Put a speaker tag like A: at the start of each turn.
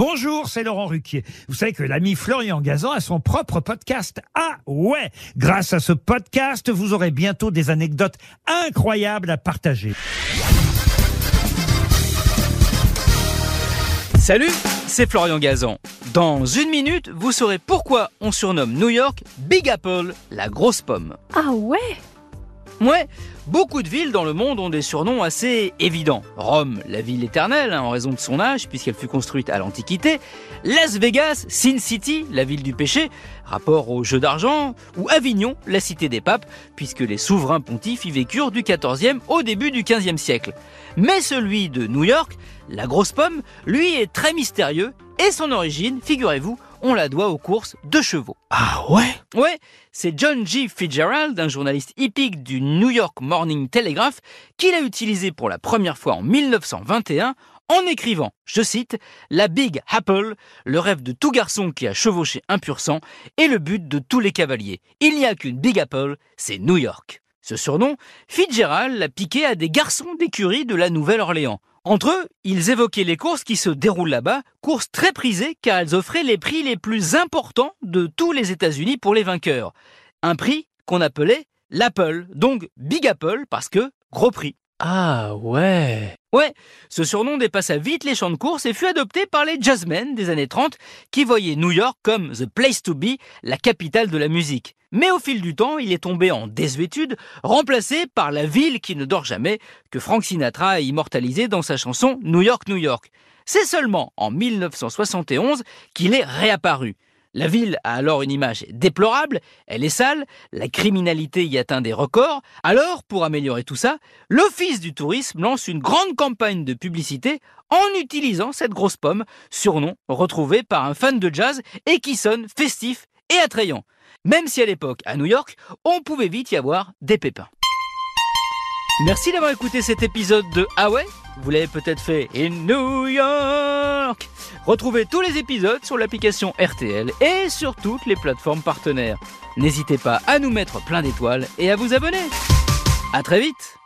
A: Bonjour, c'est Laurent Ruquier. Vous savez que l'ami Florian Gazan a son propre podcast. Ah ouais Grâce à ce podcast, vous aurez bientôt des anecdotes incroyables à partager.
B: Salut, c'est Florian Gazan. Dans une minute, vous saurez pourquoi on surnomme New York Big Apple, la grosse pomme.
C: Ah ouais?
B: Ouais, beaucoup de villes dans le monde ont des surnoms assez évidents. Rome, la ville éternelle, hein, en raison de son âge, puisqu'elle fut construite à l'Antiquité. Las Vegas, Sin City, la ville du péché, rapport au jeu d'argent. Ou Avignon, la cité des papes, puisque les souverains pontifes y vécurent du 14e au début du 15e siècle. Mais celui de New York, la grosse pomme, lui est très mystérieux, et son origine, figurez-vous, on la doit aux courses de chevaux.
A: Ah ouais?
B: Ouais, c'est John G. Fitzgerald, un journaliste hippique du New York Morning Telegraph, qui l'a utilisé pour la première fois en 1921 en écrivant, je cite, La Big Apple, le rêve de tout garçon qui a chevauché un pur sang, et le but de tous les cavaliers. Il n'y a qu'une Big Apple, c'est New York. Ce surnom, Fitzgerald l'a piqué à des garçons d'écurie de la Nouvelle-Orléans. Entre eux, ils évoquaient les courses qui se déroulent là-bas, courses très prisées car elles offraient les prix les plus importants de tous les États-Unis pour les vainqueurs. Un prix qu'on appelait l'Apple, donc Big Apple parce que gros prix.
C: Ah ouais
B: Ouais, ce surnom dépassa vite les champs de course et fut adopté par les jazzmen des années 30 qui voyaient New York comme the place to be, la capitale de la musique. Mais au fil du temps, il est tombé en désuétude, remplacé par la ville qui ne dort jamais, que Frank Sinatra a immortalisé dans sa chanson New York, New York. C'est seulement en 1971 qu'il est réapparu. La ville a alors une image déplorable, elle est sale, la criminalité y atteint des records. Alors, pour améliorer tout ça, l'Office du tourisme lance une grande campagne de publicité en utilisant cette grosse pomme, surnom retrouvé par un fan de jazz et qui sonne festif et attrayant. Même si à l'époque, à New York, on pouvait vite y avoir des pépins. Merci d'avoir écouté cet épisode de Ah Vous l'avez peut-être fait in New York Retrouvez tous les épisodes sur l'application RTL et sur toutes les plateformes partenaires. N'hésitez pas à nous mettre plein d'étoiles et à vous abonner. À très vite